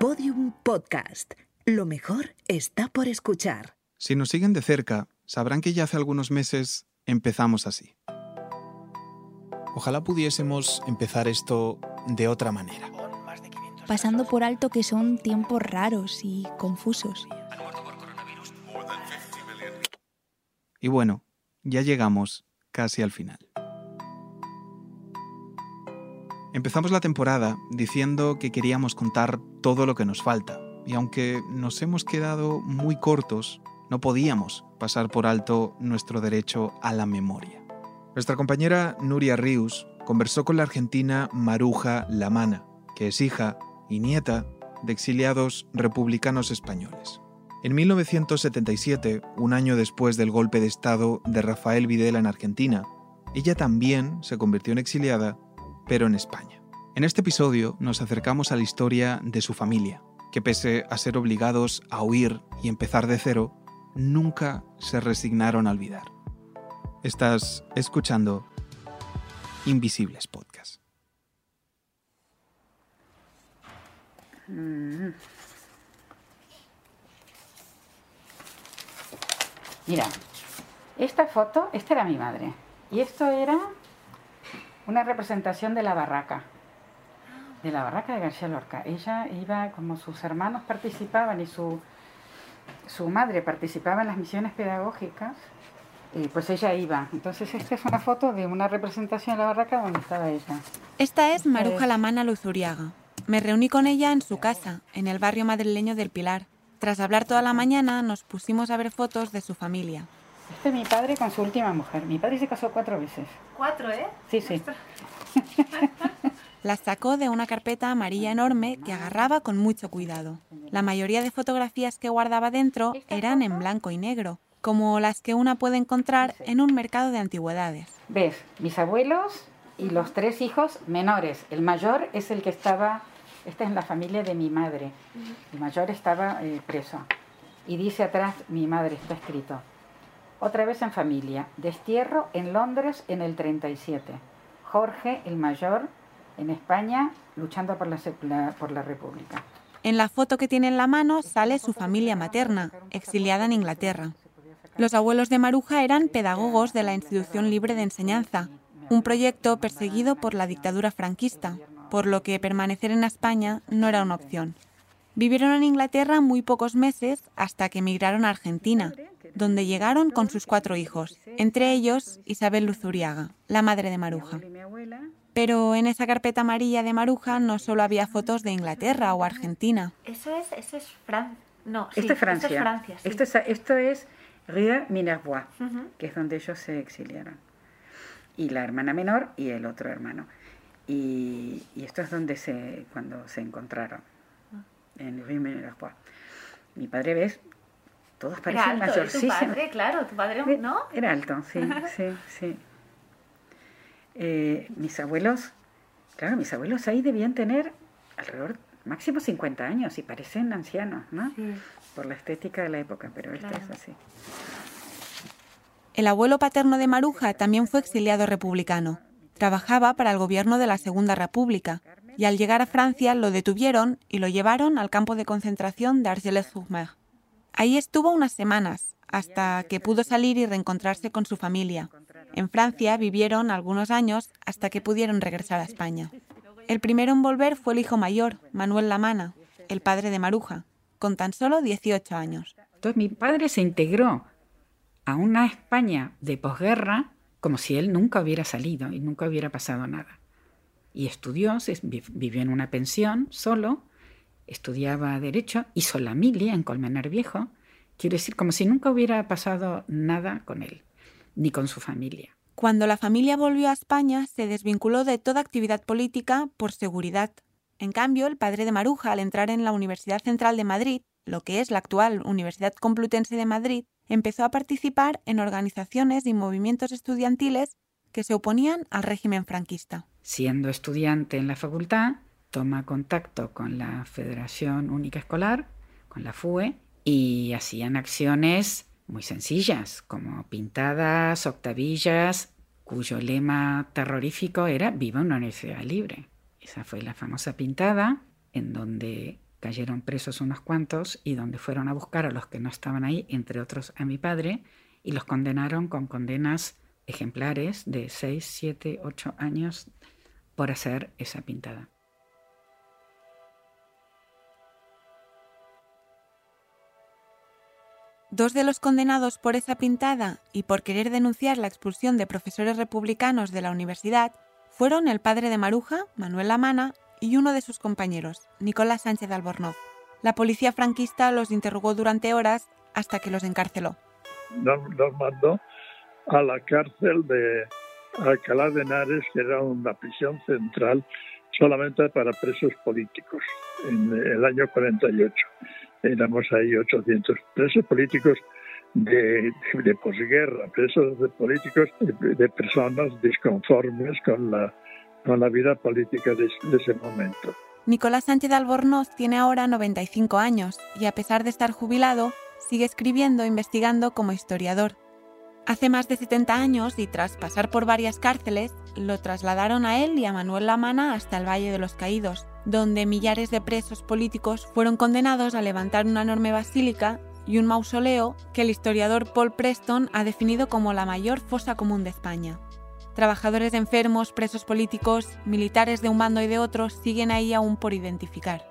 Podium Podcast. Lo mejor está por escuchar. Si nos siguen de cerca, sabrán que ya hace algunos meses empezamos así. Ojalá pudiésemos empezar esto de otra manera. pasando por alto que son tiempos raros y confusos. Y bueno, ya llegamos casi al final. Empezamos la temporada diciendo que queríamos contar todo lo que nos falta, y aunque nos hemos quedado muy cortos, no podíamos pasar por alto nuestro derecho a la memoria. Nuestra compañera Nuria Rius conversó con la argentina Maruja Lamana, que es hija y nieta de exiliados republicanos españoles. En 1977, un año después del golpe de Estado de Rafael Videla en Argentina, ella también se convirtió en exiliada, pero en España. En este episodio nos acercamos a la historia de su familia, que pese a ser obligados a huir y empezar de cero, nunca se resignaron a olvidar. Estás escuchando Invisibles Podcast. Mira, esta foto, esta era mi madre. Y esto era una representación de la barraca. De la barraca de García Lorca. Ella iba, como sus hermanos participaban y su, su madre participaba en las misiones pedagógicas, y pues ella iba. Entonces esta es una foto de una representación de la barraca donde estaba ella. Esta es Maruja Lamana Luzuriaga. Me reuní con ella en su casa, en el barrio madrileño del Pilar. Tras hablar toda la mañana, nos pusimos a ver fotos de su familia. Este es mi padre con su última mujer. Mi padre se casó cuatro veces. Cuatro, ¿eh? Sí, sí. Las sacó de una carpeta amarilla enorme que agarraba con mucho cuidado. La mayoría de fotografías que guardaba dentro eran en blanco y negro, como las que una puede encontrar en un mercado de antigüedades. Ves, mis abuelos y los tres hijos menores. El mayor es el que estaba, esta es la familia de mi madre. El mayor estaba eh, preso. Y dice atrás, mi madre está escrito. Otra vez en familia. Destierro en Londres en el 37. Jorge, el mayor, en España, luchando por la, por la República. En la foto que tiene en la mano sale su familia materna, exiliada en Inglaterra. Los abuelos de Maruja eran pedagogos de la Institución Libre de Enseñanza, un proyecto perseguido por la dictadura franquista, por lo que permanecer en España no era una opción. Vivieron en Inglaterra muy pocos meses hasta que emigraron a Argentina, donde llegaron con sus cuatro hijos, entre ellos Isabel Luzuriaga, la madre de Maruja. Pero en esa carpeta amarilla de Maruja no solo había fotos de Inglaterra o Argentina. Eso es, eso es Francia. No, sí, esto es Francia. Esto es, Francia, sí. esto es, esto es Rue Minervois, uh -huh. que es donde ellos se exiliaron. Y la hermana menor y el otro hermano. Y, y esto es donde se, cuando se encontraron, en Rue Minervois. Mi padre, ¿ves? Todos parecen Era alto, mayorcísimos. Tu padre, claro, tu padre, ¿no? Era alto, sí, sí, sí. Eh, mis abuelos, claro, mis abuelos ahí debían tener alrededor, máximo 50 años y parecen ancianos, ¿no? Sí. Por la estética de la época, pero esto es así. El abuelo paterno de Maruja también fue exiliado republicano. Trabajaba para el gobierno de la Segunda República y al llegar a Francia lo detuvieron y lo llevaron al campo de concentración de Argelès-sur-Mer. Ahí estuvo unas semanas, hasta que pudo salir y reencontrarse con su familia. En Francia vivieron algunos años hasta que pudieron regresar a España. El primero en volver fue el hijo mayor, Manuel Lamana, el padre de Maruja, con tan solo 18 años. Entonces mi padre se integró a una España de posguerra como si él nunca hubiera salido y nunca hubiera pasado nada. Y estudió, vivió en una pensión solo, estudiaba Derecho, hizo la milia en Colmenar Viejo, quiero decir, como si nunca hubiera pasado nada con él, ni con su familia. Cuando la familia volvió a España, se desvinculó de toda actividad política por seguridad. En cambio, el padre de Maruja, al entrar en la Universidad Central de Madrid, lo que es la actual Universidad Complutense de Madrid, empezó a participar en organizaciones y movimientos estudiantiles que se oponían al régimen franquista. Siendo estudiante en la facultad, toma contacto con la Federación Única Escolar, con la FUE, y hacían acciones muy sencillas, como pintadas, octavillas, cuyo lema terrorífico era Viva una universidad libre. Esa fue la famosa pintada en donde cayeron presos unos cuantos y donde fueron a buscar a los que no estaban ahí, entre otros a mi padre, y los condenaron con condenas ejemplares de 6, 7, 8 años por hacer esa pintada. Dos de los condenados por esa pintada y por querer denunciar la expulsión de profesores republicanos de la universidad fueron el padre de Maruja, Manuel Lamana, y uno de sus compañeros, Nicolás Sánchez Albornoz. La policía franquista los interrogó durante horas hasta que los encarceló. Nos, mandó a la cárcel de Alcalá de Henares, que era una prisión central solamente para presos políticos, en el año 48. Éramos ahí 800 presos políticos de, de posguerra, presos de políticos, de, personas disconformes con la, con la vida política de, de ese momento. Nicolás Sánchez Albornoz tiene ahora 95 años y a pesar de estar jubilado, sigue escribiendo e investigando como historiador. Hace más de 70 años y tras pasar por varias cárceles, lo trasladaron a él y a Manuel Lamana hasta el Valle de los Caídos, donde millares de presos políticos fueron condenados a levantar una enorme basílica y un mausoleo que el historiador Paul Preston ha definido como la mayor fosa común de España. Trabajadores enfermos, presos políticos, militares de un bando y de otro siguen ahí aún por identificar.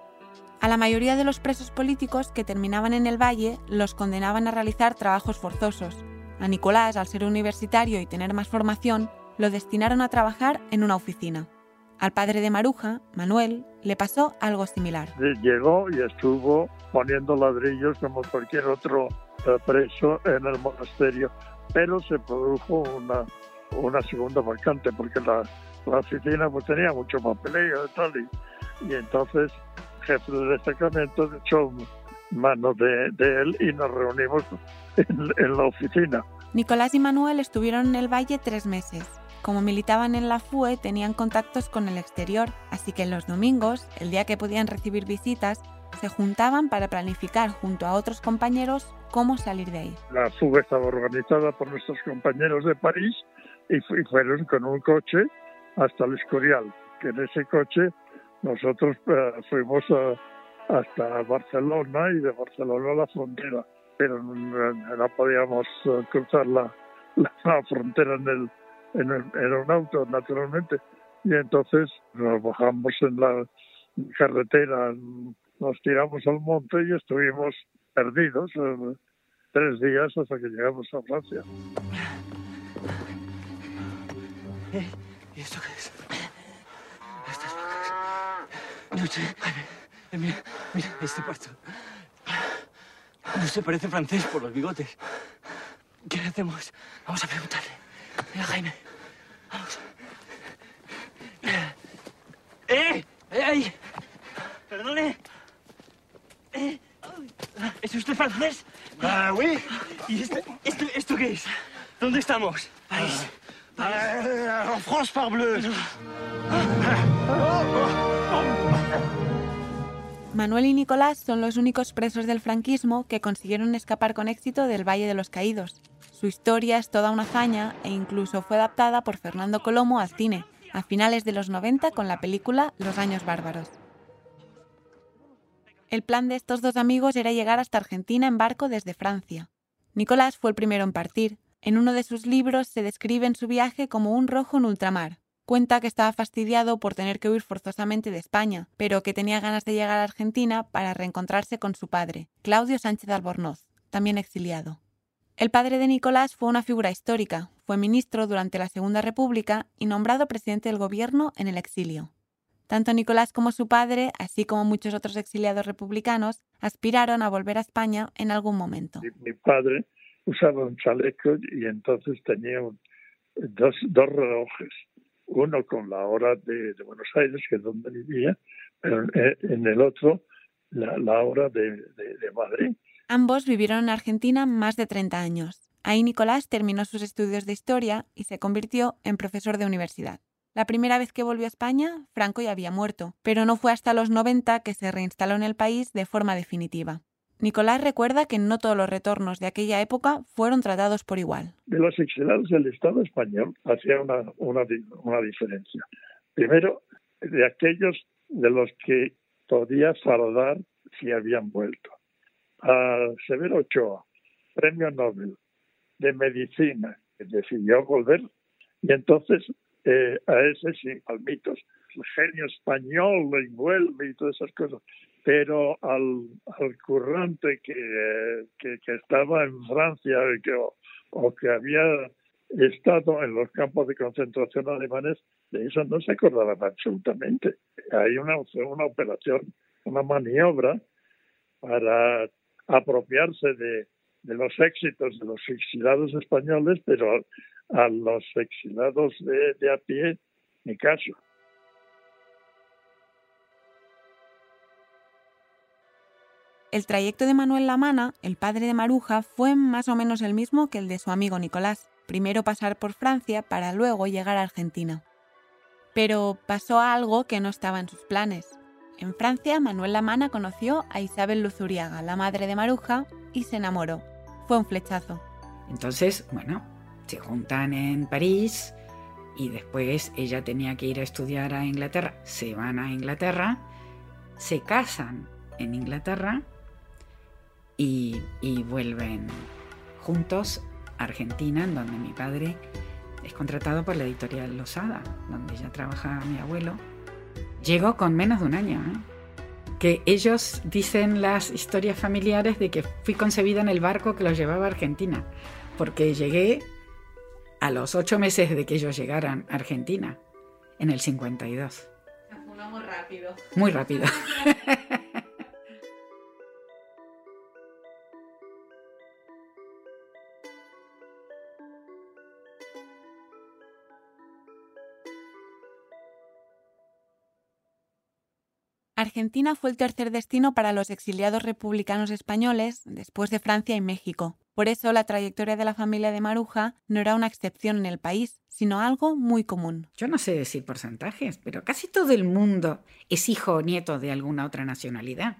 A la mayoría de los presos políticos que terminaban en el valle los condenaban a realizar trabajos forzosos. A Nicolás, al ser universitario y tener más formación, lo destinaron a trabajar en una oficina. Al padre de Maruja, Manuel, le pasó algo similar. Llegó y estuvo poniendo ladrillos como cualquier otro preso en el monasterio, pero se produjo una, una segunda vacante porque la, la oficina pues, tenía mucho papeleo y tal, y, entonces el jefe del destacamento echó mano de, de, él y nos reunimos en, en la oficina. Nicolás y Manuel estuvieron en el valle tres meses. Como militaban en la FUE, tenían contactos con el exterior, así que los domingos, el día que podían recibir visitas, se juntaban para planificar junto a otros compañeros cómo salir de ahí. La FUE estaba organizada por nuestros compañeros de París y fueron con un coche hasta el Escorial, que en ese coche nosotros eh, fuimos hasta Barcelona y de Barcelona a la frontera, pero no, podíamos eh, cruzar la, la frontera en el, en, el, un auto, naturalmente. Y entonces nos bajamos en la carretera, nos tiramos al monte y estuvimos perdidos eh, tres días hasta que llegamos a Francia. ¿Eh? ¿Y esto qué es? Estas vacas. No sé. Eh, mira, mira, este cuarto. No se parece francés por los bigotes. ¿Qué hacemos? Vamos a preguntarle. Mira, Jaime. Vamos. ¡Eh! ¡Eh! ¡Perdone! ¿Eh? ¿Es usted francés? Ah, oui. ¿Y este, esto, esto qué es? ¿Dónde estamos? París. Ah, en France, parbleu. Manuel y Nicolás son los únicos presos del franquismo que consiguieron escapar con éxito del Valle de los Caídos. Su historia es toda una hazaña e incluso fue adaptada por Fernando Colomo al cine, a finales de los 90 con la película Los Años Bárbaros. El plan de estos dos amigos era llegar hasta Argentina en barco desde Francia. Nicolás fue el primero en partir. En uno de sus libros se describe su viaje como un rojo en ultramar. Cuenta que estaba fastidiado por tener que huir forzosamente de España, pero que tenía ganas de llegar a Argentina para reencontrarse con su padre, Claudio Sánchez Albornoz, también exiliado. El padre de Nicolás fue una figura histórica, fue ministro durante la Segunda República y nombrado presidente del gobierno en el exilio. Tanto Nicolás como su padre, así como muchos otros exiliados republicanos, aspiraron a volver a España en algún momento. Mi padre usaba un chaleco y entonces tenía dos, relojes, uno con la hora de, Buenos Aires, que es donde vivía, pero en el otro la, hora de Madrid. Ambos vivieron en Argentina más de 30 años. Ahí Nicolás terminó sus estudios de historia y se convirtió en profesor de universidad. La primera vez que volvió a España, Franco ya había muerto, pero no fue hasta los 90 que se reinstaló en el país de forma definitiva. Nicolás recuerda que no todos los retornos de aquella época fueron tratados por igual. De los exiliados del Estado español hacía una diferencia. Primero, de aquellos de los que podía saludar si habían vuelto. A Severo Ochoa, premio Nobel de Medicina, que decidió volver, y entonces eh, a ese sí, al mitos, el genio español lo envuelve y todas esas cosas, pero al, al currante que, que, estaba en Francia que, o que había estado en los campos de concentración alemanes, de eso no se acordaban absolutamente. Hay una, una operación, una maniobra para apropiarse de, los éxitos de los exilados españoles, pero a, los exilados de, de a pie, ni caso. El trayecto de Manuel Lamana, el padre de Maruja, fue más o menos el mismo que el de su amigo Nicolás. Primero pasar por Francia para luego llegar a Argentina. Pero pasó algo que no estaba en sus planes. En Francia, Manuel Lamana conoció a Isabel Luzuriaga, la madre de Maruja, y se enamoró. Fue un flechazo. Entonces, bueno, se juntan en París y después ella tenía que ir a estudiar a Inglaterra. Se van a Inglaterra, se casan en Inglaterra y, vuelven juntos a Argentina, en donde mi padre es contratado por la editorial Losada, donde ya trabaja mi abuelo. Llegó con menos de un año. ¿eh? Que ellos dicen las historias familiares de que fui concebida en el barco que los llevaba a Argentina, porque llegué a los ocho meses de que ellos llegaran a Argentina, en el 52. muy rápido. Muy rápido. Argentina fue el tercer destino para los exiliados republicanos españoles después de Francia y México. Por eso la trayectoria de la familia de Maruja no era una excepción en el país, sino algo muy común. Yo no sé decir porcentajes, pero casi todo el mundo es hijo o nieto de alguna otra nacionalidad.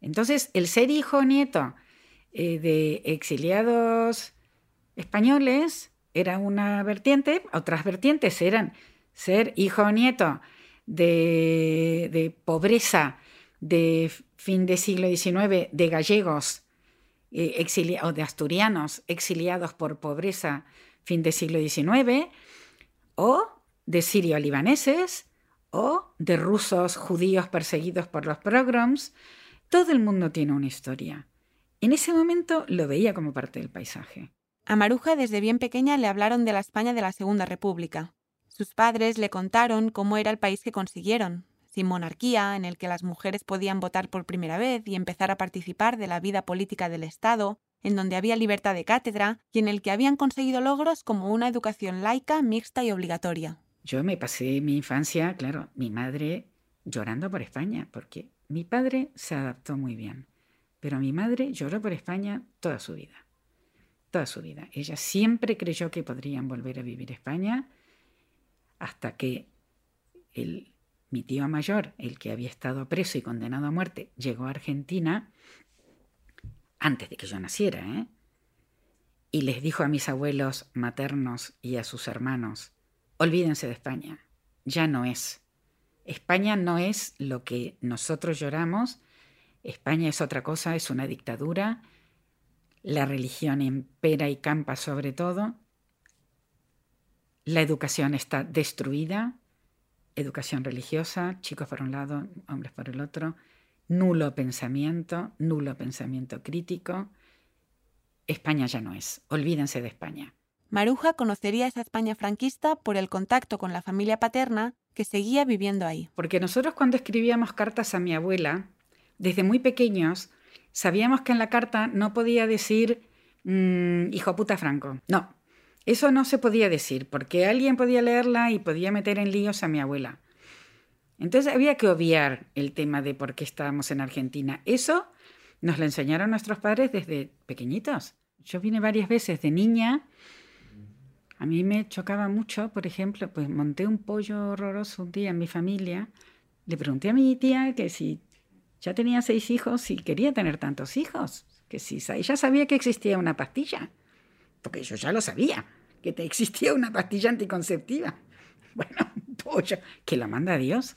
Entonces, el ser hijo o nieto eh, de exiliados españoles era una vertiente, otras vertientes eran ser hijo o nieto de, pobreza de fin del siglo XIX de gallegos eh, o de asturianos exiliados por pobreza fin del siglo XIX, o de sirio-libaneses, o de rusos judíos perseguidos por los pogroms. Todo el mundo tiene una historia. En ese momento lo veía como parte del paisaje. A Maruja desde bien pequeña le hablaron de la España de la Segunda República. Sus padres le contaron cómo era el país que consiguieron, sin monarquía, en el que las mujeres podían votar por primera vez y empezar a participar de la vida política del Estado, en donde había libertad de cátedra y en el que habían conseguido logros como una educación laica, mixta y obligatoria. Yo me pasé mi infancia, claro, mi madre llorando por España, porque mi padre se adaptó muy bien, pero mi madre lloró por España toda su vida, toda su vida. Ella siempre creyó que podrían volver a vivir España hasta que el, mi tío mayor, el que había estado preso y condenado a muerte, llegó a Argentina antes de que yo naciera, ¿eh? y les dijo a mis abuelos maternos y a sus hermanos, olvídense de España, ya no es. España no es lo que nosotros lloramos, España es otra cosa, es una dictadura, la religión impera y campa sobre todo, la educación está destruida, educación religiosa, chicos por un lado, hombres por el otro, nulo pensamiento, nulo pensamiento crítico. España ya no es, olvídense de España. Maruja conocería esa España franquista por el contacto con la familia paterna que seguía viviendo ahí. Porque nosotros cuando escribíamos cartas a mi abuela, desde muy pequeños, sabíamos que en la carta no podía decir mm, hijo puta Franco. No, eso no se podía decir, porque alguien podía leerla y podía meter en líos a mi abuela. Entonces había que obviar el tema de por qué estábamos en Argentina. Eso nos lo enseñaron nuestros padres desde pequeñitos. Yo vine varias veces de niña. A mí me chocaba mucho, por ejemplo, pues monté un pollo horroroso un día en mi familia. Le pregunté a mi tía que si ya tenía seis hijos y quería tener tantos hijos, que si ella sabía que existía una pastilla, porque yo ya lo sabía que te existía una pastilla anticonceptiva. Bueno, pollo, que la manda Dios.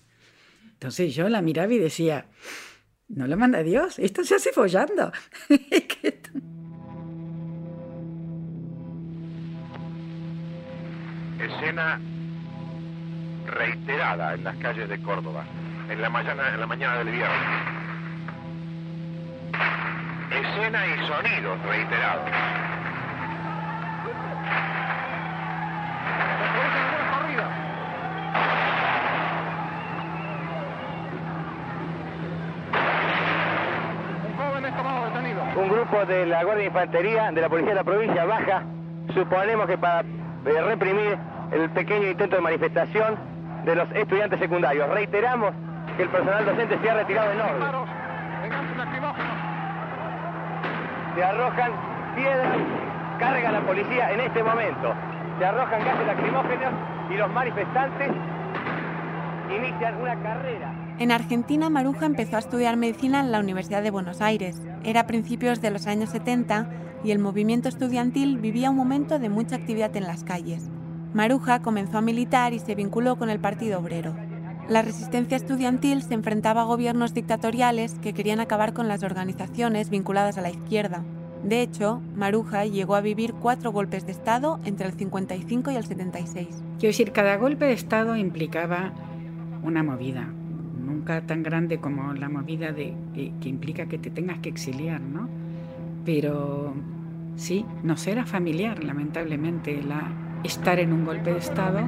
Entonces yo la miraba y decía, no lo manda Dios, esto se hace follando. Escena reiterada en las calles de Córdoba, en la mañana, en la mañana del viernes. Escena y sonidos reiterados. Grupo de la Guardia de Infantería de la Policía de la Provincia baja, suponemos que para eh, reprimir el pequeño intento de manifestación de los estudiantes secundarios. Reiteramos que el personal docente se ha retirado en orden. Se arrojan piedras, carga la policía en este momento. Se arrojan gases lacrimógenos y los manifestantes inician una carrera. En Argentina, Maruja empezó a estudiar medicina en la Universidad de Buenos Aires. Era a principios de los años 70 y el movimiento estudiantil vivía un momento de mucha actividad en las calles. Maruja comenzó a militar y se vinculó con el Partido Obrero. La resistencia estudiantil se enfrentaba a gobiernos dictatoriales que querían acabar con las organizaciones vinculadas a la izquierda. De hecho, Maruja llegó a vivir cuatro golpes de Estado entre el 55 y el 76. Quiero cada golpe de Estado implicaba una movida, nunca tan grande como la movida de, que, implica que te tengas que exiliar, ¿no? Pero sí, nos era familiar, lamentablemente, la, estar en un golpe de Estado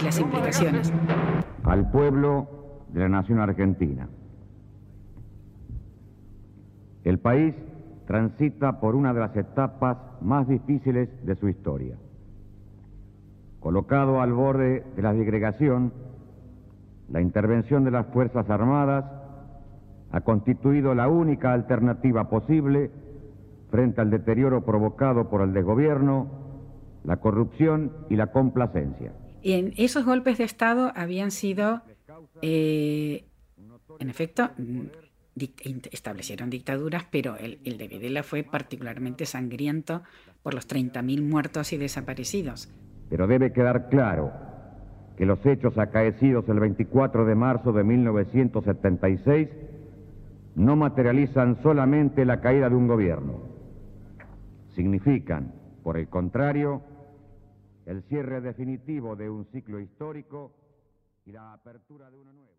y las implicaciones. Al pueblo de la nación argentina. El país transita por una de las etapas más difíciles de su historia. Colocado al borde de la disgregación, la intervención de las Fuerzas Armadas ha constituido la única alternativa posible frente al deterioro provocado por el desgobierno, la corrupción y la complacencia. Y en esos golpes de Estado habían sido, eh, en efecto, establecieron dictaduras, pero el, el, de Videla fue particularmente sangriento por los 30.000 muertos y desaparecidos. Pero debe quedar claro que los hechos acaecidos el 24 de marzo de 1976 no materializan solamente la caída de un gobierno, significan, por el contrario, el cierre definitivo de un ciclo histórico y la apertura de uno nuevo.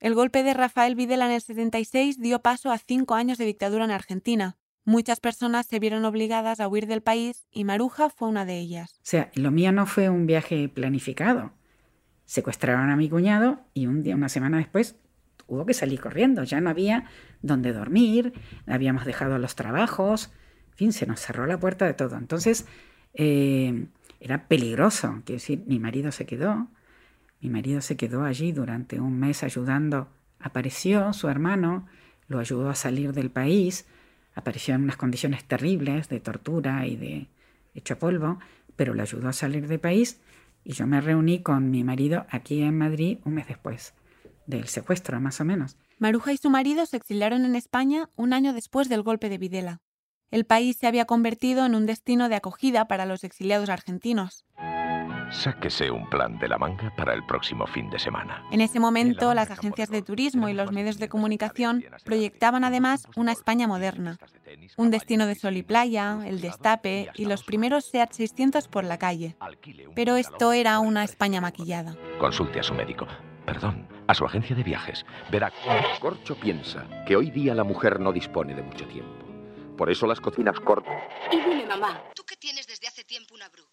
El golpe de Rafael Videla en el 76 dio paso a cinco años de dictadura en Argentina. Muchas personas se vieron obligadas a huir del país y Maruja fue una de ellas. O sea, lo mío no fue un viaje planificado. Secuestraron a mi cuñado y un día, una semana después, hubo que salir corriendo. Ya no había dónde dormir, habíamos dejado los trabajos, en fin, se nos cerró la puerta de todo. Entonces, eh, era peligroso. Quiero decir, mi marido se quedó, mi marido se quedó allí durante un mes ayudando. Apareció su hermano, lo ayudó a salir del país, apareció en unas condiciones terribles de tortura y de hecho polvo, pero lo ayudó a salir del país y yo me reuní con mi marido aquí en Madrid un mes después del secuestro, más o menos. Maruja y su marido se exiliaron en España un año después del golpe de Videla. El país se había convertido en un destino de acogida para los exiliados argentinos. Sáquese un plan de la manga para el próximo fin de semana. En ese momento, las agencias de turismo y los medios de comunicación proyectaban además una España moderna. Un destino de sol y playa, el destape y los primeros SEAT 600 por la calle. Pero esto era una España maquillada. Consulte a su médico. Perdón, a su agencia de viajes. Verá, Corcho piensa que hoy día la mujer no dispone de mucho tiempo. Por eso las cocinas cortas. Y dime, mamá, tú que tienes desde hace tiempo una Bru, ¿cómo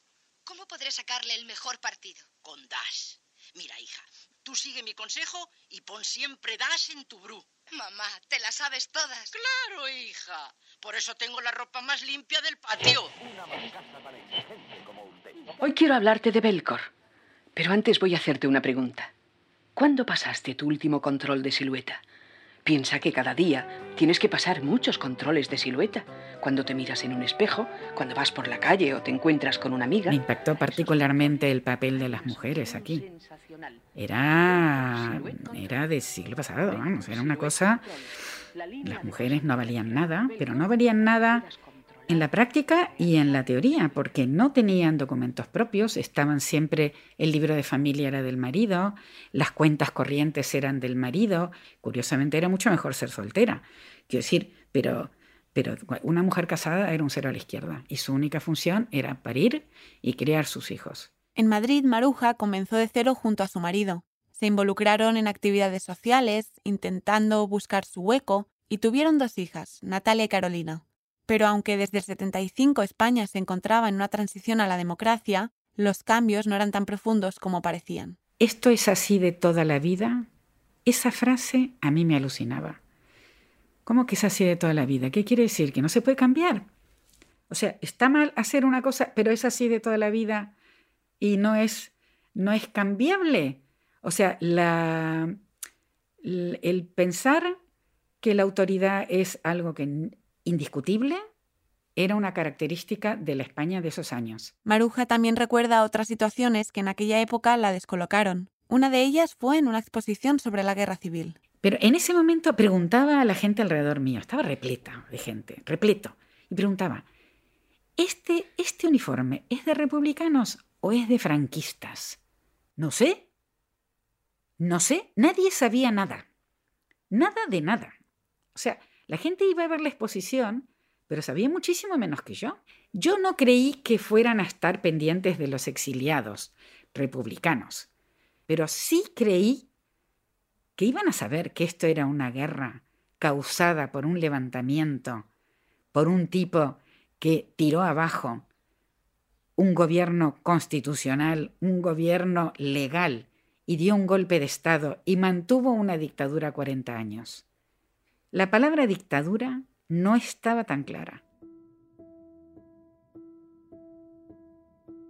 podré sacarle el mejor partido? Con Dash. Mira, hija, tú sigue mi consejo y pon siempre Dash en tu Bru. Mamá, ¿te las sabes todas? Claro, hija. Por eso tengo la ropa más limpia del patio. Hoy quiero hablarte de Belcor, pero antes voy a hacerte una pregunta. ¿Cuándo pasaste tu último control de silueta? Piensa que cada día tienes que pasar muchos controles de silueta. Cuando te miras en un espejo, cuando vas por la calle o te encuentras con una amiga. Me impactó particularmente el papel de las mujeres aquí. Era, era del siglo pasado, vamos, era una cosa... Las mujeres no valían nada, pero no valían nada en la práctica y en la teoría, porque no tenían documentos propios, estaban siempre, el libro de familia era del marido, las cuentas corrientes eran del marido, curiosamente era mucho mejor ser soltera, quiero decir, pero, pero una mujer casada era un cero a la izquierda y su única función era parir y criar sus hijos. En Madrid, Maruja comenzó de cero junto a su marido. Se involucraron en actividades sociales, intentando buscar su hueco, y tuvieron dos hijas, Natalia y Carolina. Pero aunque desde el 75 España se encontraba en una transición a la democracia, los cambios no eran tan profundos como parecían. ¿Esto es así de toda la vida? Esa frase a mí me alucinaba. ¿Cómo que es así de toda la vida? ¿Qué quiere decir? ¿Que no se puede cambiar? O sea, está mal hacer una cosa, pero es así de toda la vida y no es, no es cambiable. O sea, la, el pensar que la autoridad es algo que indiscutible era una característica de la España de esos años. Maruja también recuerda otras situaciones que en aquella época la descolocaron. Una de ellas fue en una exposición sobre la guerra civil. Pero en ese momento preguntaba a la gente alrededor mío, estaba repleta de gente, repleto, y preguntaba, ¿este, este uniforme es de republicanos o es de franquistas? No sé. No sé, nadie sabía nada. Nada de nada. O sea, la gente iba a ver la exposición, pero sabía muchísimo menos que yo. Yo no creí que fueran a estar pendientes de los exiliados republicanos, pero sí creí que iban a saber que esto era una guerra causada por un levantamiento, por un tipo que tiró abajo un gobierno constitucional, un gobierno legal, y dio un golpe de Estado y mantuvo una dictadura 40 años. La palabra dictadura no estaba tan clara.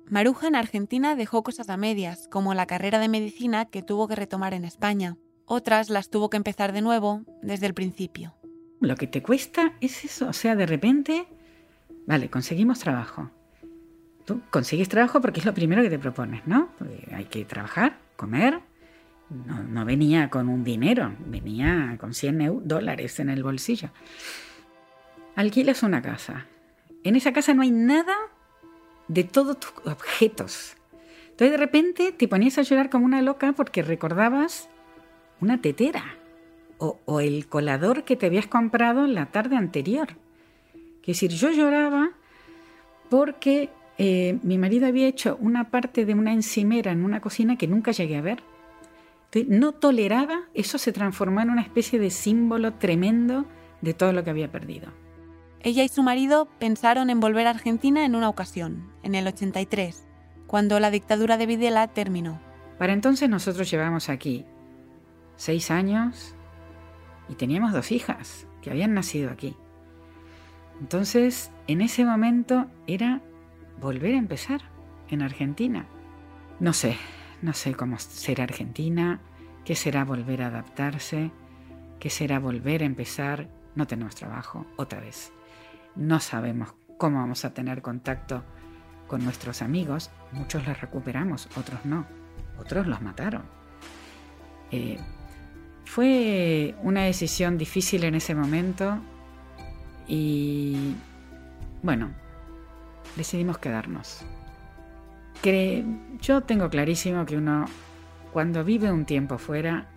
Maruja en Argentina dejó cosas a medias, como la carrera de medicina que tuvo que retomar en España. Otras las tuvo que empezar de nuevo, desde el principio. Lo que te cuesta es eso, o sea, de repente, vale, conseguimos trabajo. Tú consigues trabajo porque es lo primero que te propones, ¿no? hay que trabajar, comer, no, venía con un dinero, venía con 100 dólares en el bolsillo. Alquilas una casa. En esa casa no hay nada de todos tus objetos. Entonces de repente te ponías a llorar como una loca porque recordabas una tetera o, el colador que te habías comprado la tarde anterior. Es decir, yo lloraba porque eh, mi marido había hecho una parte de una encimera en una cocina que nunca llegué a ver no toleraba, eso se transformó en una especie de símbolo tremendo de todo lo que había perdido. Ella y su marido pensaron en volver a Argentina en una ocasión, en el 83, cuando la dictadura de Videla terminó. Para entonces nosotros llevamos aquí seis años y teníamos dos hijas que habían nacido aquí. Entonces, en ese momento era volver a empezar en Argentina. No sé, no sé cómo será Argentina, qué será volver a adaptarse, qué será volver a empezar. No tenemos trabajo, otra vez. No sabemos cómo vamos a tener contacto con nuestros amigos. Muchos los recuperamos, otros no. Otros los mataron. Eh, fue una decisión difícil en ese momento y bueno, decidimos quedarnos yo tengo clarísimo que uno cuando vive un tiempo fuera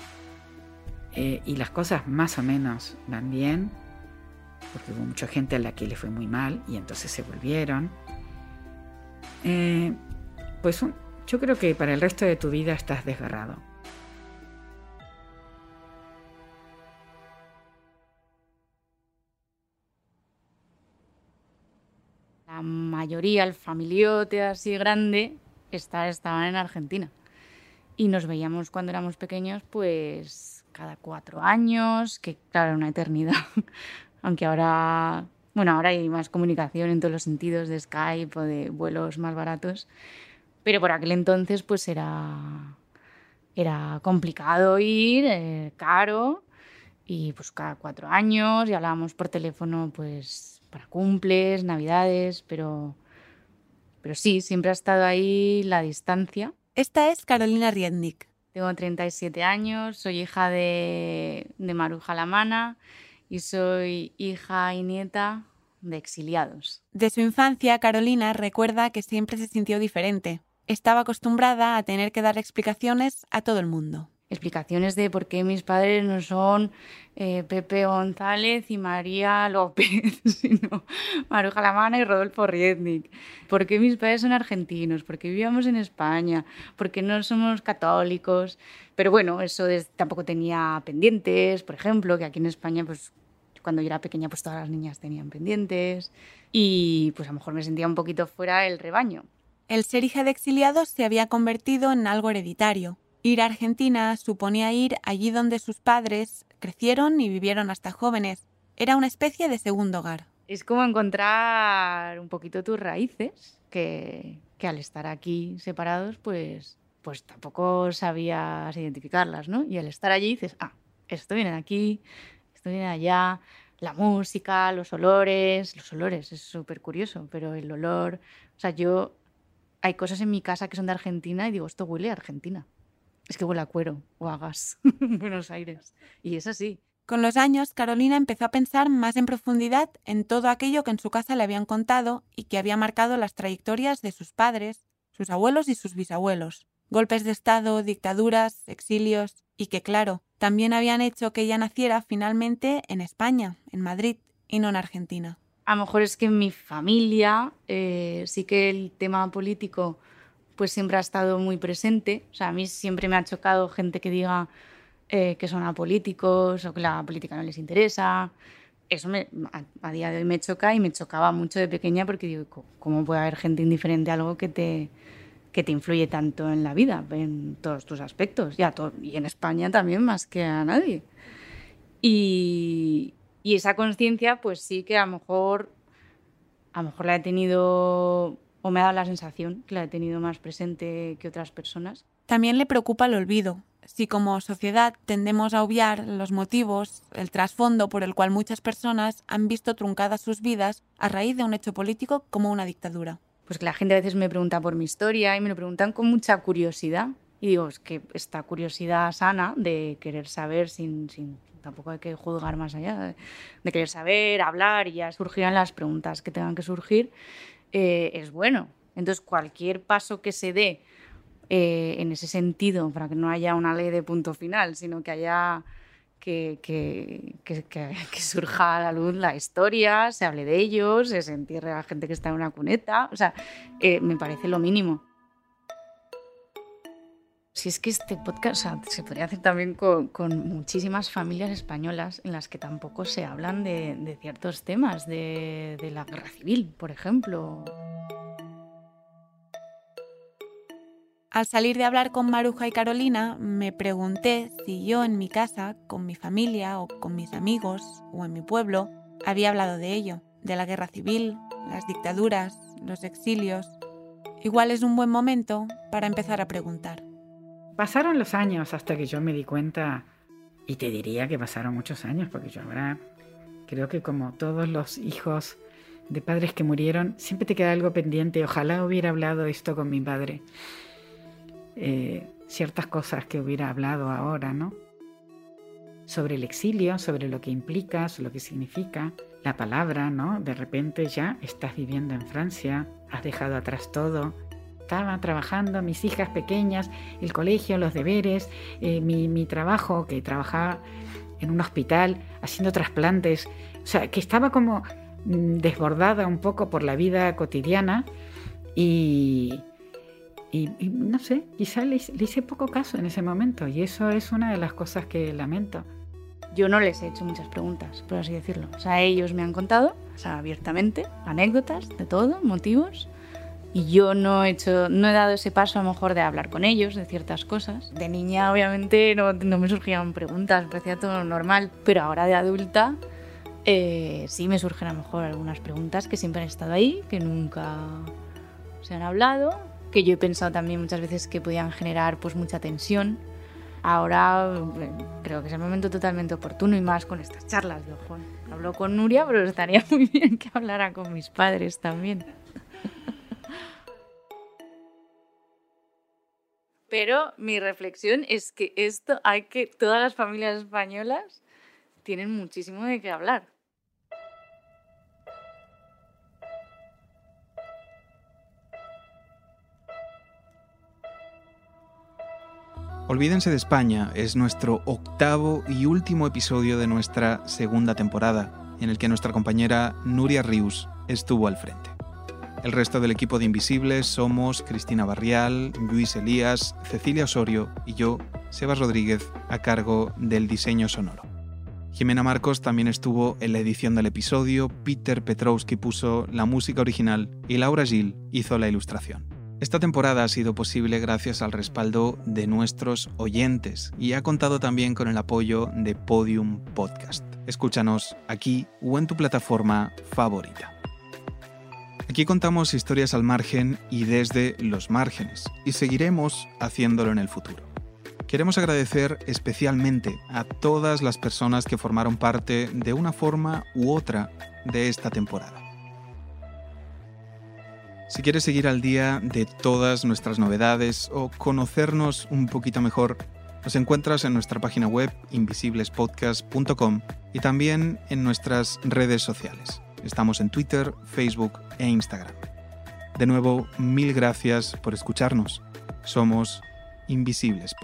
eh, y las cosas más o menos van bien, porque hubo mucha gente a la que le fue muy mal y entonces se volvieron, eh, pues yo creo que para el resto de tu vida estás desgarrado. Mayoría, el familiote así grande, está, estaban en Argentina. Y nos veíamos cuando éramos pequeños, pues cada cuatro años, que claro, era una eternidad. Aunque ahora, bueno, ahora hay más comunicación en todos los sentidos de Skype o de vuelos más baratos. Pero por aquel entonces, pues era, era complicado ir, eh, caro. Y pues cada cuatro años y hablábamos por teléfono, pues para cumples, navidades, pero, pero sí, siempre ha estado ahí la distancia. Esta es Carolina Riednik. Tengo 37 años, soy hija de, de Maruja Lamana y soy hija y nieta de exiliados. De su infancia, Carolina recuerda que siempre se sintió diferente. Estaba acostumbrada a tener que dar explicaciones a todo el mundo. Explicaciones de por qué mis padres no son eh, Pepe González y María López, sino Maruja Lamana y Rodolfo Rietnik. ¿Por qué mis padres son argentinos? ¿Por qué vivíamos en España? ¿Por qué no somos católicos? Pero bueno, eso es- tampoco tenía pendientes, por ejemplo, que aquí en España, pues cuando yo era pequeña, pues todas las niñas tenían pendientes. Y pues a lo mejor me sentía un poquito fuera del rebaño. El ser hija de exiliados se había convertido en algo hereditario. Ir a Argentina suponía ir allí donde sus padres crecieron y vivieron hasta jóvenes. Era una especie de segundo hogar. Es como encontrar un poquito tus raíces, que, al estar aquí separados, pues, pues tampoco sabías identificarlas, ¿no? Y al estar allí dices, ah, esto viene de aquí, esto viene de allá, la música, los olores, los olores, es súper curioso, pero el olor, o sea, yo, hay cosas en mi casa que son de Argentina y digo, esto huele a Argentina. Es que huele a cuero o a gas en Buenos Aires. Y es así. Con los años, Carolina empezó a pensar más en profundidad en todo aquello que en su casa le habían contado y que había marcado las trayectorias de sus padres, sus abuelos y sus bisabuelos. Golpes de Estado, dictaduras, exilios, y que, claro, también habían hecho que ella naciera finalmente en España, en Madrid, y no en Argentina. A lo mejor es que en mi familia eh, sí que el tema político pues siempre ha estado muy presente. O sea, a mí siempre me ha chocado gente que diga eh, que son apolíticos o que la política no les interesa. Eso me- a, día de hoy me choca y me chocaba mucho de pequeña porque digo, "Co- ¿cómo puede haber gente indiferente a algo que te, que te influye tanto en la vida, en todos tus aspectos? Y, a to- y en España también más que a nadie. Y, y esa conciencia, pues sí que a lo mejor, a lo mejor la he tenido, o me ha dado la sensación que la he tenido más presente que otras personas. También le preocupa el olvido. Si como sociedad tendemos a obviar los motivos, el trasfondo por el cual muchas personas han visto truncadas sus vidas a raíz de un hecho político como una dictadura. Pues que la gente a veces me pregunta por mi historia y me lo preguntan con mucha curiosidad. Y digo, es que esta curiosidad sana de querer saber sin, sin tampoco hay que juzgar más allá, de, de querer saber, hablar y ya surgirán las preguntas que tengan que surgir, eh, es bueno. Entonces, cualquier paso que se dé eh, en ese sentido, para que no haya una ley de punto final, sino que haya que, que, surja a la luz la historia, se hable de ellos, se entierre a la gente que está en una cuneta, o sea, eh, me parece lo mínimo. Si es que este podcast se podría hacer también con, muchísimas familias españolas en las que tampoco se hablan de, ciertos temas, de la guerra civil, por ejemplo. Al salir de hablar con Maruja y Carolina, me pregunté si yo en mi casa, con mi familia o con mis amigos o en mi pueblo, había hablado de ello, de la guerra civil, las dictaduras, los exilios. Igual es un buen momento para empezar a preguntar. Pasaron los años hasta que yo me di cuenta, y te diría que pasaron muchos años, porque yo ahora creo que como todos los hijos de padres que murieron, siempre te queda algo pendiente. Ojalá hubiera hablado esto con mi padre. Eh, ciertas cosas que hubiera hablado ahora, ¿no? Sobre el exilio, sobre lo que implica, sobre lo que significa, la palabra, ¿no? De repente ya estás viviendo en Francia, has dejado atrás todo, estaba trabajando, mis hijas pequeñas, el colegio, los deberes, eh, mi, mi trabajo, que trabajaba en un hospital haciendo trasplantes, o sea, que estaba como mm, desbordada un poco por la vida cotidiana y, y, y no sé, quizá le, le hice poco caso en ese momento y eso es una de las cosas que lamento. Yo no les he hecho muchas preguntas, por así decirlo. O sea, ellos me han contado, o sea, abiertamente, anécdotas de todo, motivos. Y yo no he hecho, no he dado ese paso a lo mejor de hablar con ellos de ciertas cosas. De niña, obviamente, no, no me surgían preguntas, parecía todo normal. Pero ahora de adulta, eh, sí me surgen a lo mejor algunas preguntas que siempre han estado ahí, que nunca se han hablado, que yo he pensado también muchas veces que podían generar pues mucha tensión. Ahora creo que es el momento totalmente oportuno y más con estas charlas. Hablo con Nuria, pero estaría muy bien que hablara con mis padres también. Pero mi reflexión es que esto hay que todas las familias españolas tienen muchísimo de qué hablar. Olvídense de España es nuestro octavo y último episodio de nuestra segunda temporada, en el que nuestra compañera Nuria Rius estuvo al frente. El resto del equipo de Invisibles somos Cristina Barrial, Luis Elías, Cecilia Osorio y yo, Sebas Rodríguez, a cargo del diseño sonoro. Jimena Marcos también estuvo en la edición del episodio, Peter Petrowski puso la música original y Laura Gil hizo la ilustración. Esta temporada ha sido posible gracias al respaldo de nuestros oyentes y ha contado también con el apoyo de Podium Podcast. Escúchanos aquí o en tu plataforma favorita. Aquí contamos historias al margen y desde los márgenes, y seguiremos haciéndolo en el futuro. Queremos agradecer especialmente a todas las personas que formaron parte de una forma u otra de esta temporada. Si quieres seguir al día de todas nuestras novedades o conocernos un poquito mejor, nos encuentras en nuestra página web invisiblespodcast.com y también en nuestras redes sociales. Estamos en Twitter, Facebook e Instagram. De nuevo, mil gracias por escucharnos. Somos Invisibles.